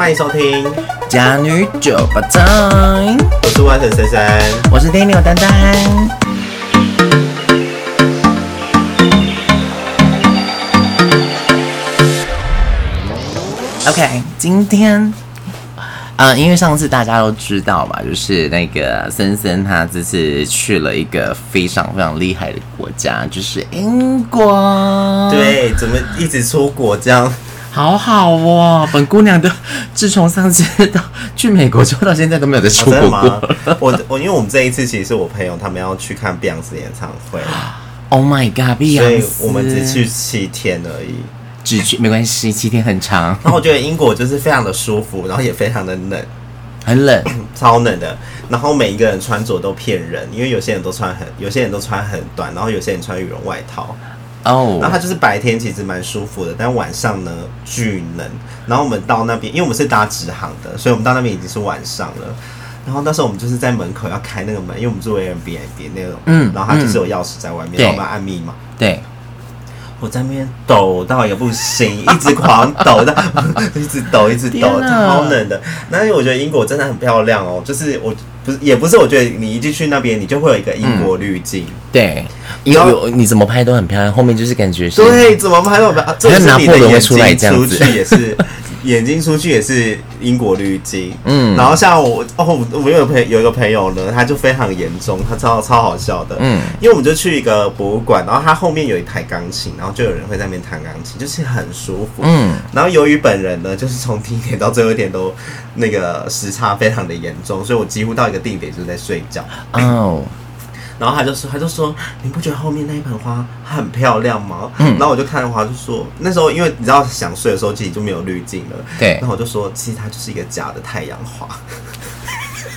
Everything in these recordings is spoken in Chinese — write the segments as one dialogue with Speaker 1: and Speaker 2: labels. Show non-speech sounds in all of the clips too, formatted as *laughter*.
Speaker 1: 欢迎收听《
Speaker 2: 假女酒吧
Speaker 1: 我是万神珊珊，
Speaker 2: 我是 Daniel 丹丹。OK，今天，呃，因为上次大家都知道嘛，就是那个森森他这次去了一个非常非常厉害的国家，就是英国。
Speaker 1: 对，怎么一直出国这样？
Speaker 2: 好好哦，本姑娘的自从上次到去美国之后，到现在都没有再出国过。
Speaker 1: 哦、我我因为我们这一次其实是我朋友他们要去看碧昂斯演唱会。
Speaker 2: Oh my god，碧昂斯，
Speaker 1: 所以我们只去七天而已。
Speaker 2: 只去没关系，七天很长。
Speaker 1: 然后我觉得英国就是非常的舒服，然后也非常的冷，
Speaker 2: 很冷，*clears throat*
Speaker 1: 超冷的。然后每一个人穿着都骗人，因为有些人都穿很，有些人都穿很短，然后有些人穿羽绒外套。哦、oh.，然后它就是白天其实蛮舒服的，但晚上呢巨冷。然后我们到那边，因为我们是搭直航的，所以我们到那边已经是晚上了。然后那时候我们就是在门口要开那个门，因为我们住 Airbnb 那种，嗯，然后它就是有钥匙在外面，然后我们要按密码，
Speaker 2: 对。
Speaker 1: 我在那边抖到也不行，一直狂抖到，*laughs* 一直抖，一直抖，超冷的。那我觉得英国真的很漂亮哦，就是我不是也不是，我觉得你一进去那边，你就会有一个英国滤镜。
Speaker 2: 对，因为你怎么拍都很漂亮，后面就是感觉是
Speaker 1: 对，怎么拍都很漂亮。这是你的眼睛出来这样子，也是。眼睛出去也是英国滤镜，嗯，然后像我哦，我们有朋友有一个朋友呢，他就非常严重，他超超好笑的，嗯，因为我们就去一个博物馆，然后他后面有一台钢琴，然后就有人会在那边弹钢琴，就是很舒服，嗯，然后由于本人呢，就是从第一点到最后一点都那个时差非常的严重，所以我几乎到一个定点就是在睡觉，哦。然后他就说，他就说，你不觉得后面那一盆花很漂亮吗？嗯，然后我就看的话，就说那时候因为你知道想睡的时候，其实就没有滤镜了。对，然后我就说，其实它就是一个假的太阳花。*laughs*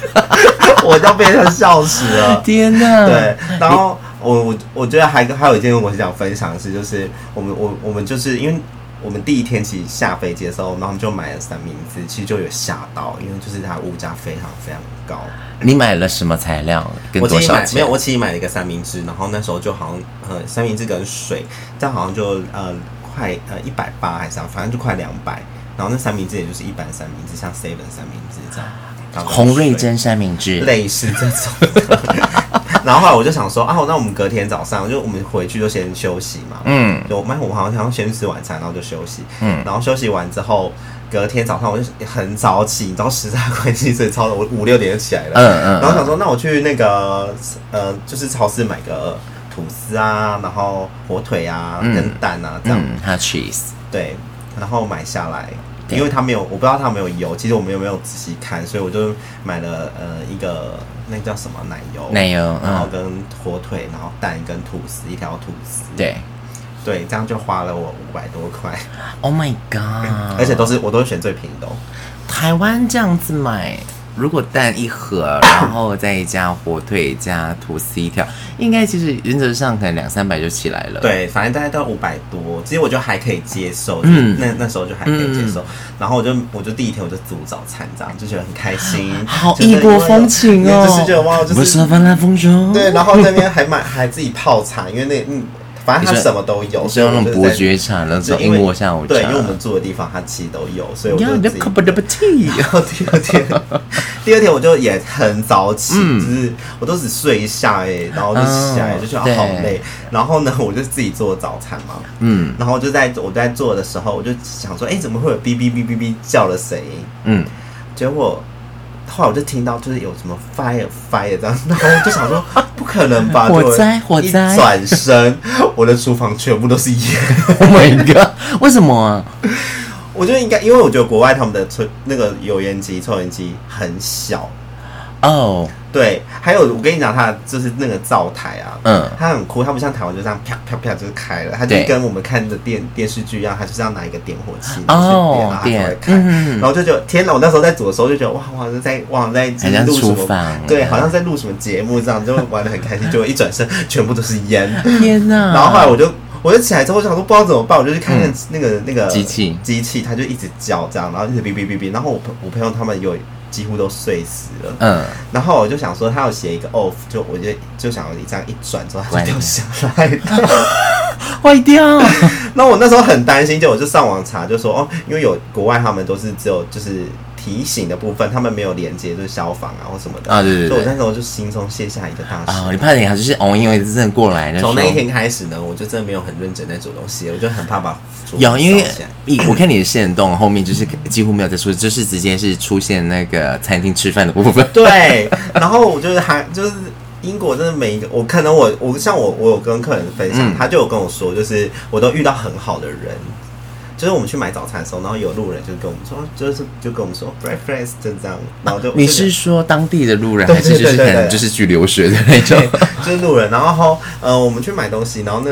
Speaker 1: *laughs* 我就被他笑死了！
Speaker 2: 天哪！
Speaker 1: 对，然后我我我觉得还还有一件我想分享的是，就是我们我我们就是因为。我们第一天其实下飞机的时候，然后我们就买了三明治，其实就有吓到，因为就是它物价非常非常高。
Speaker 2: 你买了什么材料？跟多少
Speaker 1: 买没有，我自己买了一个三明治，然后那时候就好像呃三明治跟水，这样好像就呃快呃一百八还是啊，反正就快两百。然后那三明治也就是一般三明治，像 seven 三明治这样。
Speaker 2: 洪瑞珍三明治，
Speaker 1: 类似这种。*laughs* *laughs* 然后后来我就想说啊，那我们隔天早上就我们回去就先休息嘛。嗯，就我们我好像想先吃晚餐，然后就休息。嗯，然后休息完之后，隔天早上我就很早起，你知道时差关系，所以超的我五六点就起来了。嗯嗯。然后想说，那我去那个呃，就是超市买个吐司啊，然后火腿啊，跟蛋啊这样。
Speaker 2: 嗯，还有 cheese。
Speaker 1: 对，然后买下来，因为它没有，我不知道他没有油，其实我们有没有仔细看，所以我就买了呃一个。那个叫什么奶油？
Speaker 2: 奶油，
Speaker 1: 然后跟火腿，然后蛋跟吐司，一条吐司。
Speaker 2: 对，
Speaker 1: 对，这样就花了我五百多块。
Speaker 2: Oh my god！*laughs*
Speaker 1: 而且都是我都是选最便宜的哦。
Speaker 2: 台湾这样子买。如果蛋一盒，*coughs* 然后再加火腿加吐司一条，应该其实原则上可能两三百就起来了。
Speaker 1: 对，反正大概都要五百多，其实我觉得还可以接受。嗯，那那时候就还可以接受。嗯、然后我就我就第一天我就煮早餐，这样就觉得很开心，
Speaker 2: 好异国风情哦。
Speaker 1: 就是觉得哇，就是对，然后那边还买还自己泡茶，因为那嗯。反正它什么都有，
Speaker 2: 是用那种伯爵茶，那种英国下午茶。
Speaker 1: 对，因为我们住的地方它其实都有，所以我就自己。*laughs* 然后第二天，*laughs* 第二天我就也很早起，嗯、就是我都只睡一下哎、欸，然后就起来就觉得好累。然后呢，我就自己做早餐嘛，嗯，然后就在我在做的时候，我就想说，哎、欸，怎么会有哔哔哔哔哔叫的声音？嗯，结果。后来我就听到就是有什么 fire fire 这样，然后我就想说 *laughs* 不可能吧，
Speaker 2: 火灾火灾！一
Speaker 1: 转身，我的厨房全部都是烟。*laughs*
Speaker 2: Oh my god！为什么啊？*laughs*
Speaker 1: 我觉得应该，因为我觉得国外他们的抽那个油烟机、抽烟机很小。哦、oh.，对，还有我跟你讲，它就是那个灶台啊，嗯，它很酷，它不像台湾就这样啪啪啪就是开了，它就跟我们看的电电视剧一样，它就是要拿一个点火器，哦，点，然后开，嗯，然后就觉得天哪，我那时候在煮的时候就觉得哇，好像在哇在录什么，对，好像在录什么节目这样，就玩的很开心，结 *laughs* 果一转身全部都是烟，
Speaker 2: 天哪，
Speaker 1: 然后后来我就我就起来之后我想说不知道怎么办，我就去看那个、嗯、那个机器。机器，它就一直叫这样，然后一直哔哔哔哔，然后我朋我朋友他们有。几乎都睡死了。嗯，然后我就想说，他要写一个 off，就我就就想你这样一转之后，它就掉下来。
Speaker 2: 坏掉。*laughs*
Speaker 1: 那我那时候很担心，就我就上网查，就说哦，因为有国外他们都是只有就是。提醒的部分，他们没有连接，就是消防啊或什么的
Speaker 2: 啊，对对对，
Speaker 1: 所以我那时候就心中卸下一个大石
Speaker 2: 啊。你怕你还是哦，因为真的过来，
Speaker 1: 从那一天开始呢，我就真的没有很认真在做东西，我就很怕把
Speaker 2: 有，因为我看你的线动后面就是几乎没有在出，就是直接是出现那个餐厅吃饭的部分。
Speaker 1: 对，然后我就是还就是英国真的每一个，我可能我我像我我有跟客人分享，嗯、他就有跟我说，就是我都遇到很好的人。就是我们去买早餐的时候，然后有路人就跟我们说，就是就跟我们说，breakfast 就这样，然后就
Speaker 2: 你是说当地的路人，还是就是可能就是去留学的那种？
Speaker 1: 就是路人，然后呃，我们去买东西，然后那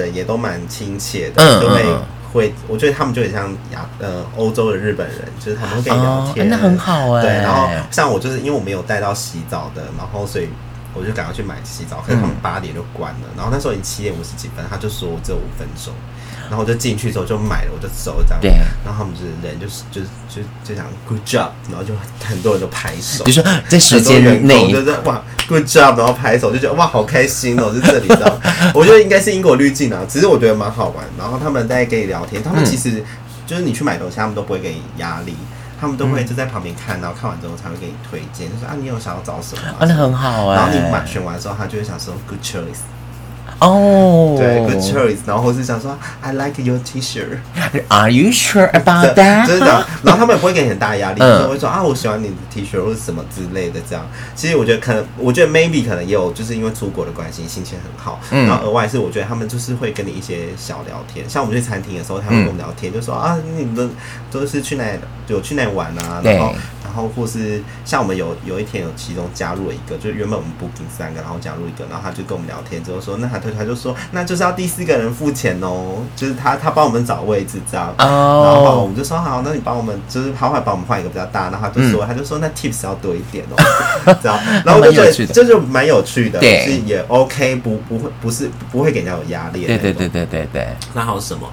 Speaker 1: 人也都蛮亲切的，嗯、就会会，我觉得他们就很像亚呃欧洲的日本人，就是他们会跟你聊天，
Speaker 2: 那、哦、很好哎。
Speaker 1: 对，然后像我就是因为我没有带到洗澡的，然后所以我就赶快去买洗澡，可是他们八点就关了，嗯、然后那时候已经七点五十几分，他就说我只有五分钟。然后我就进去之后就买了，我就走这样。对。然后他们就是人就是就就就想 good job，然后就很多人都拍手。
Speaker 2: 就说在时间内，
Speaker 1: 就是哇 good job，然后拍手就觉得哇好开心哦，就这里知道。*laughs* 我觉得应该是英国滤镜啊，其实我觉得蛮好玩。然后他们在跟你聊天，他们其实就是你去买东西，他们都不会给你压力，他们都会就在旁边看，然后看完之后才会给你推荐，就说啊你有想要找什么？啊
Speaker 2: 那很好啊。
Speaker 1: 然后你买选完之后，他就会想说 good choice。
Speaker 2: 哦，
Speaker 1: 对，good choice。然后或是想说，I like your T-shirt。
Speaker 2: Are you sure about that？
Speaker 1: 真的。然后他们也不会给你很大压力，*laughs* 就会说啊，我喜欢你的 T-shirt 或者什么之类的。这样，其实我觉得可能，我觉得 maybe 可能也有，就是因为出国的关系，心情很好。然后额外是，我觉得他们就是会跟你一些小聊天。像我们去餐厅的时候，他们跟我们聊天，就说啊，你们都是去哪？有去哪玩啊？然后。然后或是像我们有有一天有其中加入了一个，就原本我们 booking 三个，然后加入一个，然后他就跟我们聊天之后说，那他他他就说，那就是要第四个人付钱哦，就是他他帮我们找位置这样，然后我们就说好，那你帮我们就是他会帮我们换一个比较大，然后他就说他就说那 tips 要多一点哦，*laughs* 这样，然后我就觉得这就蛮有趣的，对，是也 OK，不不会不是不会给人家有压力，
Speaker 2: 对对对对对对，
Speaker 1: 那还有什么？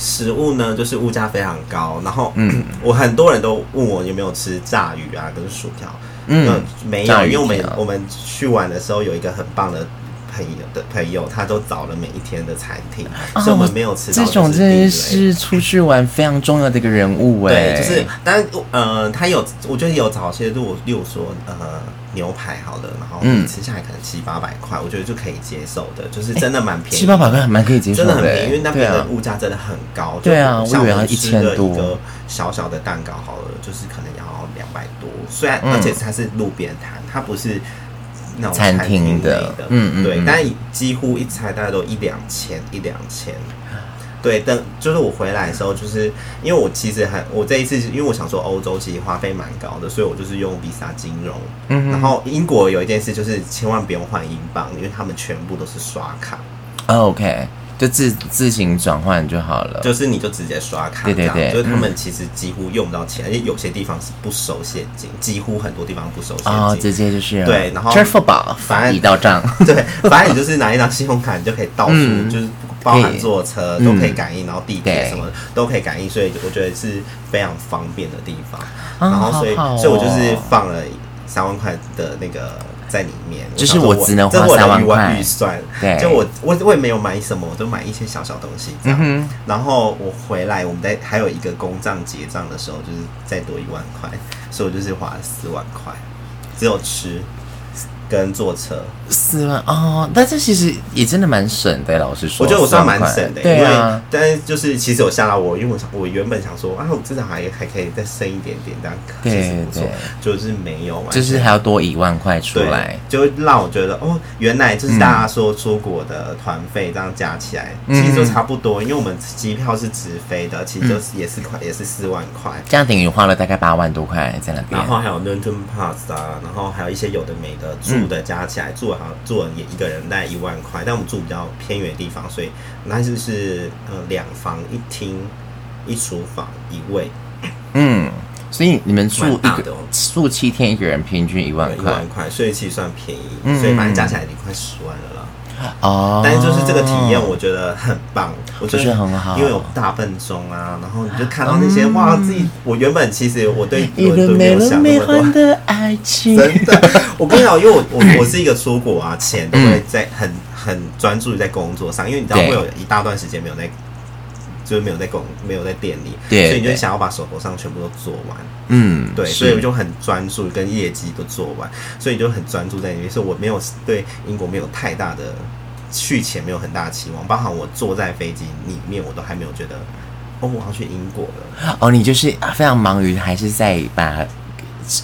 Speaker 1: 食物呢，就是物价非常高，然后，嗯，我很多人都问我有没有吃炸鱼啊，跟薯条，嗯，没有，因为我们我们去玩的时候有一个很棒的朋友的朋友，他都找了每一天的餐厅，哦、所以我们没有吃到。
Speaker 2: 这种真的是出去玩非常重要的一个人物哎，
Speaker 1: 对，就是，但呃，他有，我觉得有找些，如果例如说，呃。牛排好了，然后你吃下来可能七八百块，我觉得就可以接受的，就是真的蛮便宜，
Speaker 2: 七八百块还蛮可以接受的，
Speaker 1: 真的很便宜，因为那边的物价真的很高。
Speaker 2: 对啊，
Speaker 1: 像我们
Speaker 2: 吃的一
Speaker 1: 个小小的蛋糕好了，就是可能要两百多，虽然而且它是路边摊，它不是那种餐厅的，嗯嗯，对，但几乎一餐大概都一两千，一两千。对，等就是我回来的时候，就是因为我其实很，我这一次因为我想说欧洲其实花费蛮高的，所以我就是用 Visa 金融。嗯，然后英国有一件事就是千万不用换英镑，因为他们全部都是刷卡。
Speaker 2: OK。就自自行转换就好了，
Speaker 1: 就是你就直接刷卡，对对对，就是他们其实几乎用不到钱，而且有些地方是不收现金，几乎很多地方不收现金，哦，
Speaker 2: 直接就是
Speaker 1: 对，然后
Speaker 2: 支付宝反正已到账，*laughs*
Speaker 1: 对，反正你就是拿一张信用卡，你就可以到处，就是包含坐车都可以感应，然后地铁什么都可以感应，所以我觉得是非常方便的地方。然后所以，所以我就是放了三万块的那个。在里面，
Speaker 2: 就是我只能花三万块
Speaker 1: 预算。对，就我我我也没有买什么，我都买一些小小东西这样。嗯、然后我回来，我们在还有一个公账结账的时候，就是再多一万块，所以我就是花了四万块，只有吃。跟坐车。
Speaker 2: 四万哦，但是其实也真的蛮省的，老实说，
Speaker 1: 我觉得我算蛮省的，
Speaker 2: 对啊。
Speaker 1: 但是就是其实我吓到我，因为我想我原本想说啊，我至少还还可以再省一点点，这样其实不错，就是没有，
Speaker 2: 就是还要多一万块出来，
Speaker 1: 就让我觉得哦，原来就是大家说出国的团费这样加起来，其实就差不多，因为我们机票是直飞的，其实就是也是块也是四万块，
Speaker 2: 这样等于花了大概八万多块在那边，
Speaker 1: 然后还有 London Pass 啊，然后还有一些有的没的住的加起来住好像住也一个人大概一万块，但我们住比较偏远的地方，所以那就是呃两房一厅一厨房一卫，
Speaker 2: 嗯，所以你们住一个住七天一个人平均一万块，一
Speaker 1: 万块，所以其实算便宜，嗯、所以反正加起来已经快十万了啦。
Speaker 2: 哦，
Speaker 1: 但是就是这个体验，我觉得很棒，我
Speaker 2: 觉得很好，
Speaker 1: 因为有大笨钟啊，然后你就看到那些哇，自己我原本其实我对我都没有想那么多，真的，我跟你讲，因为我我我是一个出国啊，钱都会在很很专注于在工作上，因为你知道会有一大段时间没有在。就是没有在工，没有在店里，对，所以你就想要把手头上全部都做完，
Speaker 2: 嗯，
Speaker 1: 对，所以我就很专注跟业绩都做完，所以你就很专注在里面。所以我没有对英国没有太大的去前，没有很大的期望。包含我坐在飞机里面，我都还没有觉得哦，我要去英国了。
Speaker 2: 哦，你就是非常忙于还是在把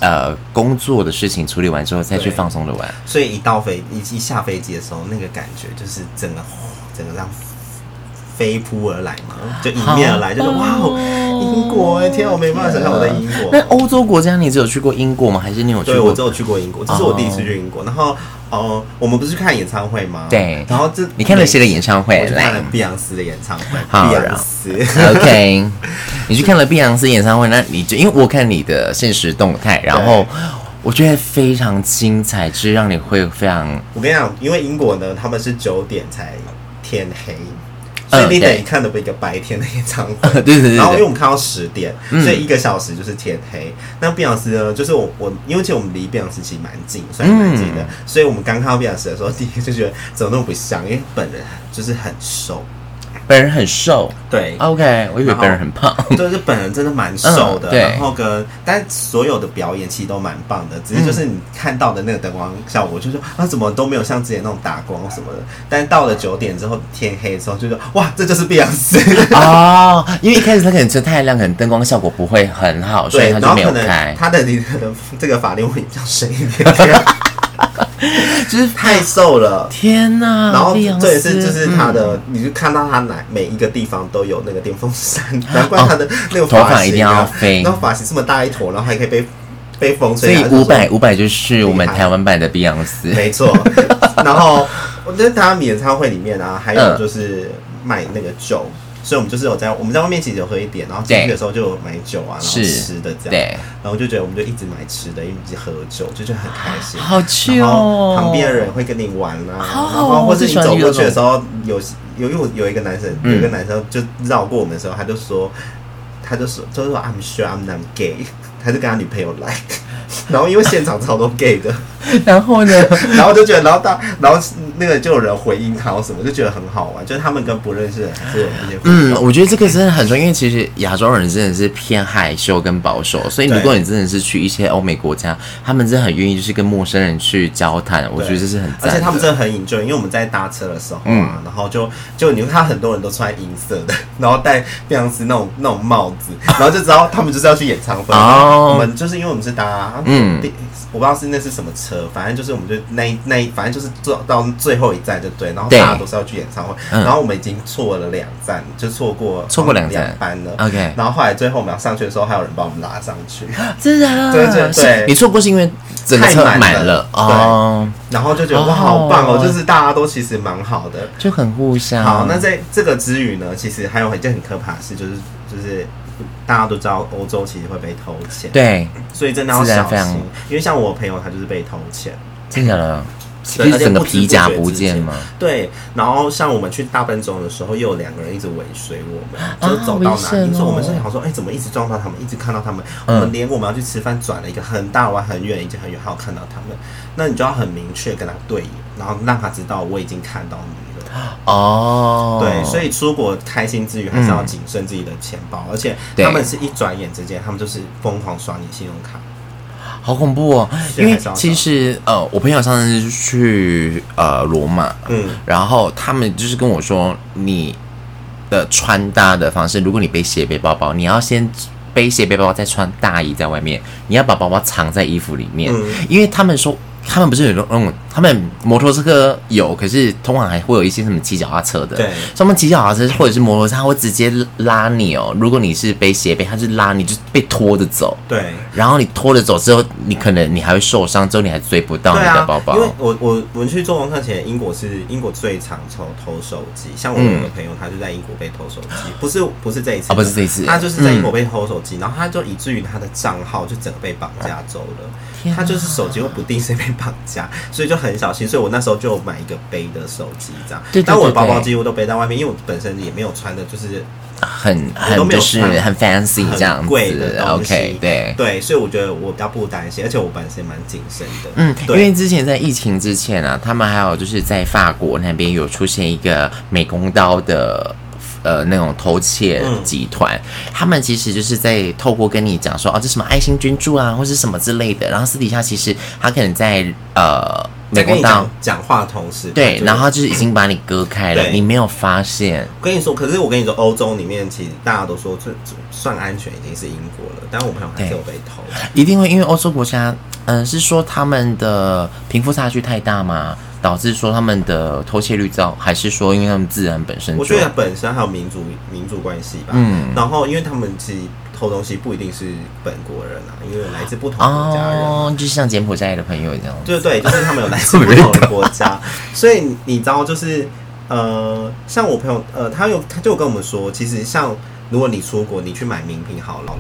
Speaker 2: 呃工作的事情处理完之后再去放松的玩。
Speaker 1: 所以一到飞一一下飞机的时候，那个感觉就是整个整个让。飞扑而来嘛，就迎面而来，就是哇哦，英国哎，天啊，我没办法想象我在英国。
Speaker 2: 那欧洲国家，你只有去过英国吗？还是你有去过？
Speaker 1: 对，我只有去过英国，这是我第一次去英国。然后哦，我们不是去看演唱会吗？
Speaker 2: 对。
Speaker 1: 然后这
Speaker 2: 你看了谁的演唱会？
Speaker 1: 我去看了碧昂斯的演唱
Speaker 2: 会。
Speaker 1: 碧昂斯。
Speaker 2: OK，你去看了碧昂斯演唱会，那你就因为我看你的现实动态，然后我觉得非常精彩，就是让你会非常。
Speaker 1: 我跟你讲，因为英国呢，他们是九点才天黑。所以你等于看的不一个白天的演唱会，
Speaker 2: 对 *laughs* 对对。
Speaker 1: 然后因为我们看到十点，所以一个小时就是天黑。那碧昂斯呢，就是我我，因为其实我们离碧昂斯其实蛮近，算是蛮近的。所以我们刚看到碧昂斯的时候，第一就觉得怎么那么不像，因为本人就是很瘦。
Speaker 2: 本人很瘦，
Speaker 1: 对
Speaker 2: ，OK，我以为本人很胖，*laughs*
Speaker 1: 就是本人真的蛮瘦的，然后跟但所有的表演其实都蛮棒的，只是就是你看到的那个灯光效果，就是啊怎么都没有像之前那种打光什么的。但到了九点之后天黑的时候，就说哇，这就是碧昂斯
Speaker 2: 哦，*laughs* 因为一开始他可能是太亮，可能灯光效果不会很好，所以他就没有开。
Speaker 1: 他的你的这个法令纹比较深一点。*laughs* 就是太瘦了，
Speaker 2: 天哪！
Speaker 1: 然后这也是就是他的，你就看到他哪每一个地方都有那个电风扇，*laughs* 难怪他的那个
Speaker 2: 头发一定要飞，
Speaker 1: 然后发型这么大一坨，然后还可以被被风
Speaker 2: 吹。所以五百五百就是我们台湾版的碧昂斯，
Speaker 1: 没错。*laughs* 然后我觉得他演唱会里面啊，还有就是卖那个酒。所以，我们就是有在我们在外面其实有喝一点，然后进去的时候就有买酒啊，然后吃的这样，然后就觉得我们就一直买吃的，一直喝酒，就觉得很开心。
Speaker 2: 好去哦！
Speaker 1: 旁边的人会跟你玩啊，然后或是你走过去的时候，有有有有一个男生，有一个男生就绕过我们的时候，他就说，他就说，就是说 I'm sure I'm not gay，*laughs* 他就跟他女朋友来。然后因为现场超多 gay 的，*laughs*
Speaker 2: 然后呢，*laughs*
Speaker 1: 然后就觉得，然后大，然后那个就有人回应他什么，就觉得很好玩，就是他们跟不认识的人是有一些。
Speaker 2: 嗯，我觉得这个真的很重要，因为其实亚洲人真的是偏害羞跟保守，所以如果你真的是去一些欧美国家，他们真的很愿意就是跟陌生人去交谈，我觉得这是很赞。
Speaker 1: 而且他们真的很 enjoy，因为我们在搭车的时候啊，然后就就你看很多人都穿银色的，*laughs* 然后戴非常是那种那种帽子，然后就知道他们就是要去演唱会。哦，我们就是因为我们是搭。嗯，我不知道是那是什么车，反正就是我们就那那反正就是坐到最后一站就对，然后大家都是要去演唱会，然后我们已经错了两站，就错过
Speaker 2: 错过两站
Speaker 1: 班了。
Speaker 2: OK，
Speaker 1: 然后后来最后我们要上去的时候，还有人把我们拉上去，*gasps*
Speaker 2: 真的？
Speaker 1: 对对对，
Speaker 2: 你错过是因为太满了哦，
Speaker 1: 然后就觉得哇好棒哦，就是大家都其实蛮好的，
Speaker 2: 就很互相。
Speaker 1: 好，那在这个之余呢，其实还有一件很可怕的事，就是就是。大家都知道欧洲其实会被偷钱，
Speaker 2: 对，
Speaker 1: 所以真的要小心。因为像我朋友，他就是被偷钱，
Speaker 2: 真的了，而且整个皮夹不见吗？
Speaker 1: 对，然后像我们去大笨钟的时候，又有两个人一直尾随我们，就走到哪里，说我们是想说，哎，怎么一直撞到他们，一直看到他们，我们连我们要去吃饭，转了一个很大弯，很远，已经很远，还有看到他们，那你就要很明确跟他对眼，然后让他知道我已经看到你。
Speaker 2: 哦，
Speaker 1: 对，所以出国开心之余，还是要谨慎自己的钱包，而且他们是一转眼之间，他们就是疯狂刷你信用卡，
Speaker 2: 好恐怖哦！因为其实呃，我朋友上次去呃罗马，嗯，然后他们就是跟我说，你的穿搭的方式，如果你背斜背包包，你要先背斜背包包，再穿大衣在外面，你要把包包藏在衣服里面，因为他们说。他们不是有那种，他们摩托车有，可是通常还会有一些什么骑脚踏车的。
Speaker 1: 对，
Speaker 2: 他们骑脚踏车或者是摩托车，他会直接拉你哦。如果你是背斜背，他就拉你，就被拖着走。
Speaker 1: 对，
Speaker 2: 然后你拖着走之后，你可能你还会受伤，之后你还追不到你的包包。啊、
Speaker 1: 因为我我我们去做功课前，英国是英国最常偷偷手机。像我有个朋友，他就在英国被偷手机，嗯、不是不是这一次
Speaker 2: 啊，不是这一次，
Speaker 1: 他就是在英国被偷手机，嗯、然后他就以至于他的账号就整个被绑架走了。他就是手机会不定时被绑架，所以就很小心。所以我那时候就买一个背的手机，这样。但我的包包几乎都背在外面，因为我本身也没有穿的，就是
Speaker 2: 很很就是很 fancy 这样子，OK，对
Speaker 1: 对，所以我觉得我比较不担心，而且我本身蛮谨慎的。
Speaker 2: 嗯，因为之前在疫情之前啊，他们还有就是在法国那边有出现一个美工刀的呃那种偷窃集团，嗯、他们其实就是在透过跟你讲说哦，这什么爱心捐助啊，或是什么之类的，然后私底下其实他可能在呃。美工刀
Speaker 1: 讲话同时，
Speaker 2: 对，然后就是已经把你割开了，你没有发现。
Speaker 1: 我跟你说，可是我跟你说，欧洲里面其实大家都说这算安全，已经是英国了，但我朋友还是有被偷。
Speaker 2: 一定会，因为欧洲国家，嗯、呃，是说他们的贫富差距太大嘛？导致说他们的偷窃率高，还是说因为他们自然本身？
Speaker 1: 我觉得本身还有民族民族关系吧。嗯，然后因为他们其实。偷东西不一定是本国人啊，因为来自不同国家人，哦，
Speaker 2: 就像柬埔寨的朋友一样。
Speaker 1: 对对，就是他们有来自不同的国家，*laughs* 所以你知道，就是呃，像我朋友，呃，他有他就跟我们说，其实像如果你出国，你去买名品好了，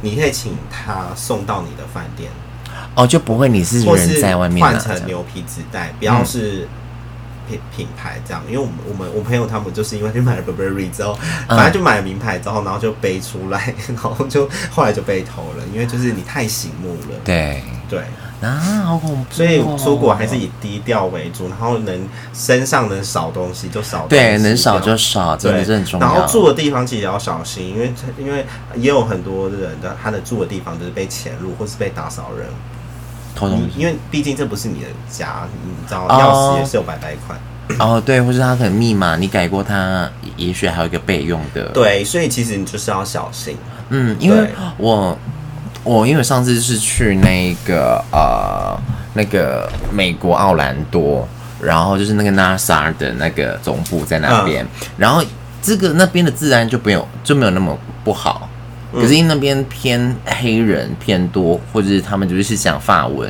Speaker 1: 你可以请他送到你的饭店，
Speaker 2: 哦，就不会你是人在外面
Speaker 1: 换成牛皮纸袋，不要是。嗯品品牌这样，因为我们我们我朋友他们就是因为去买了 Burberry 之后，反正就买了名牌之后，然后就背出来，*laughs* 然后就后来就被偷了，因为就是你太醒目了。
Speaker 2: 对
Speaker 1: 对
Speaker 2: 啊，好恐怖哦！
Speaker 1: 所以出国还是以低调为主，然后能身上能少东西就少
Speaker 2: 对，能少就少，真的是很重要。
Speaker 1: 然后住的地方其实也要小心，因为因为也有很多人的他的住的地方就是被潜入或是被打扫人。
Speaker 2: 偷东西，
Speaker 1: 因为毕竟这不是你的家，你知道，钥匙也是有百百款。
Speaker 2: 哦，对，或是他可能密码你改过，他也许还有一个备用的。
Speaker 1: 对，所以其实你就是要小心。
Speaker 2: 嗯，因为我我因为上次是去那个呃那个美国奥兰多，然后就是那个 NASA 的那个总部在那边，嗯、然后这个那边的治安就没有就没有那么不好。可是因那边偏黑人偏多，或者是他们就是讲法文，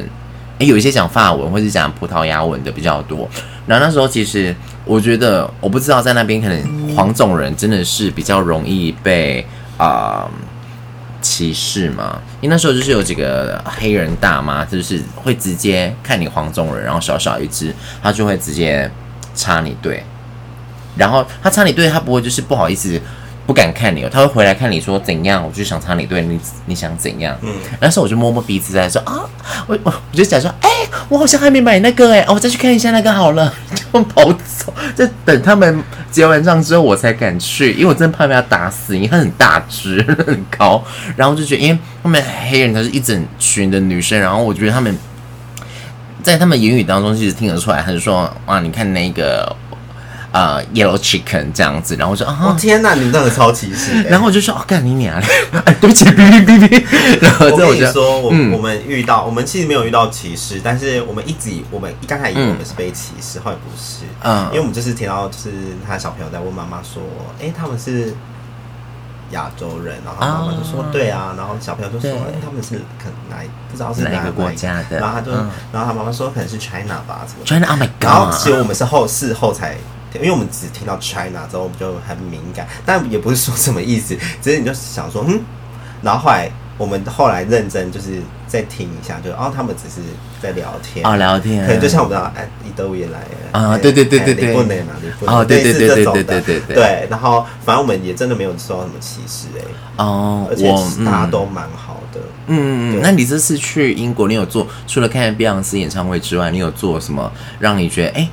Speaker 2: 诶，有一些讲法文或者是讲葡萄牙文的比较多。然后那时候其实我觉得，我不知道在那边可能黄种人真的是比较容易被啊、歧视嘛。因为那时候就是有几个黑人大妈，就是会直接看你黄种人，然后小小一只，他就会直接插你队。然后他插你队，他不会就是不好意思。不敢看你哦，他会回来看你说怎样，我就想插你队，你你想怎样？嗯，那时候我就摸摸鼻子在说啊，我我我就想说，哎、欸，我好像还没买那个哎、欸，我再去看一下那个好了，*laughs* 就跑走，就等他们结完账之后我才敢去，因为我真的怕被他打死，因为他很大只很高，然后就觉得，因为他们黑人他是一整群的女生，然后我觉得他们在他们言语当中其实听得出来，他就说哇，你看那个。呃、uh,，yellow chicken 这样子，然后我说啊，
Speaker 1: 哦、天哪，你们真的超歧视！*laughs*
Speaker 2: 然后我就说，哦，干你娘嘞！哎，对不起，哔哔哔哔。然后我跟你说，我、嗯、我们遇到，我们其实没有遇到歧视，但是我们一直，我们一刚才以为我们是被歧视，后来不是，嗯，因为我们就是听到，就是他小朋友在问妈妈说，哎，他们是亚洲人，然后妈妈就说，对啊，然后小朋友就说，哎，他们是可能哪不知道是哪个国家的，然后他就，然后他妈妈说，可能是 China 吧，什么 China？Oh my God！
Speaker 1: 然后其实我们是后事后才。因为我们只听到 China 之后，我们就很敏感，但也不是说什么意思，只是你就想说，嗯，然后后来我们后来认真就是再听一下，就哦，他们只是在聊天
Speaker 2: 哦，聊天，
Speaker 1: 可能就像我们知道，哎，伊都也来
Speaker 2: 啊，对对对对对，
Speaker 1: 不能哪里不能，
Speaker 2: 哦，对对对对对对对。
Speaker 1: 对，然后反正我们也真的没有受到什么歧视哎，
Speaker 2: 哦，
Speaker 1: 而且大家都蛮好的，
Speaker 2: 嗯嗯，那你这次去英国，你有做除了看碧昂斯演唱会之外，你有做什么让你觉得哎？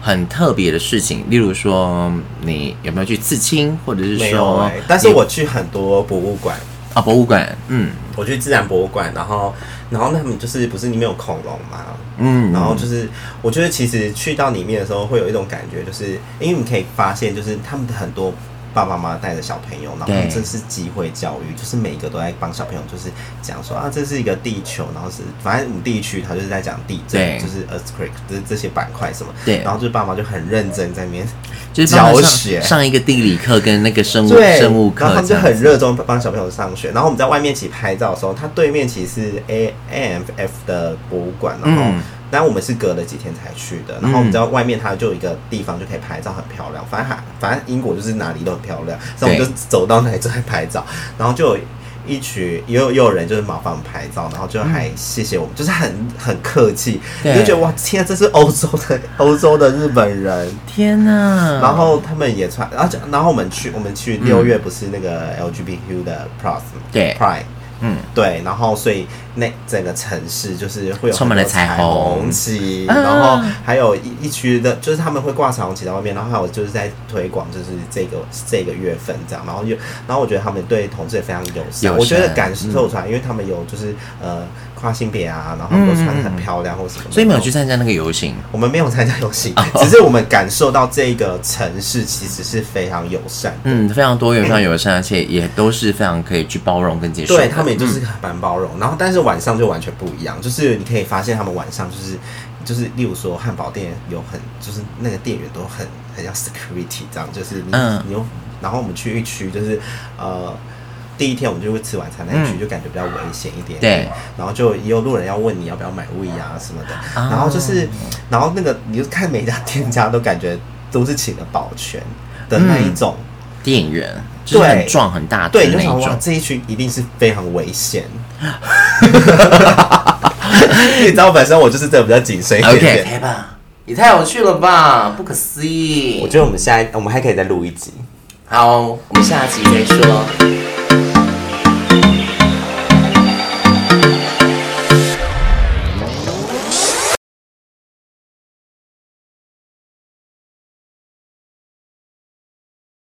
Speaker 2: 很特别的事情，例如说，你有没有去刺青，或者是说，没有欸，
Speaker 1: 但是我去很多博物馆
Speaker 2: 啊，博物馆，嗯，
Speaker 1: 我去自然博物馆，然后，然后他们就是不是里面有恐龙嘛，嗯，然后就是我觉得其实去到里面的时候，会有一种感觉，就是因为你可以发现，就是他们的很多。爸爸妈妈带着小朋友，然后这是机会教育，就是每一个都在帮小朋友，就是讲说啊，这是一个地球，然后是反正我们地区他就是在讲地震，就是 earthquake，就是这些板块什么，对，然后就爸妈就很认真在那边就是教学，
Speaker 2: 上一个地理课跟那个生物
Speaker 1: 对
Speaker 2: 生物课，
Speaker 1: 然后他们就很热衷帮小朋友上学，然后我们在外面一起拍照的时候，他对面其实是 A A M F 的博物馆，然后。嗯但我们是隔了几天才去的，然后我们知道外面它就有一个地方就可以拍照，很漂亮。反正还反正英国就是哪里都很漂亮，所以我们就走到那里就在拍照。然后就有一群也有也有人就是麻烦我们拍照，然后就还谢谢我们，嗯、就是很很客气，你就觉得哇天啊，这是欧洲的 *laughs* 欧洲的日本人，
Speaker 2: 天哪！
Speaker 1: 然后他们也穿，然后然后我们去我们去六月不是那个 LGBTQ 的 Plus
Speaker 2: 对
Speaker 1: Pride。嗯，对，然后所以那整个城市就是会有
Speaker 2: 充满了彩虹
Speaker 1: 旗，然后还有一一区的，就是他们会挂彩虹旗在外面，然后还有就是在推广，就是这个这个月份这样，然后又然后我觉得他们对同志也非常友善，我觉得感受出来，因为他们有就是呃跨性别啊，然后都穿的很漂亮或什么，
Speaker 2: 所以没有去参加那个游行，
Speaker 1: 我们没有参加游行，只是我们感受到这个城市其实是非常友善，
Speaker 2: 嗯，非常多元、非常友善，而且也都是非常可以去包容跟接受，
Speaker 1: 对他们也。就是蛮包容，然后但是晚上就完全不一样，就是你可以发现他们晚上就是就是，例如说汉堡店有很就是那个店员都很很像 security 这样，就是你、嗯、你又然后我们去一区就是呃第一天我们就会吃晚餐那一区、嗯、就感觉比较危险一点，
Speaker 2: 对，
Speaker 1: 然后就也有路人要问你要不要买位啊什么的，然后就是然后那个你就看每一家店家都感觉都是请了保全的那一种。
Speaker 2: 嗯。店员对，很壮很大，
Speaker 1: 对，就想哇，这一区一定是非常危险。*laughs* 你知道，本身我就是这个比较谨慎一点点。
Speaker 2: OK，吧，也太有趣了吧，不可思议。
Speaker 1: 我觉得我们下一，我们还可以再录一集。
Speaker 2: 好，我们下集再说。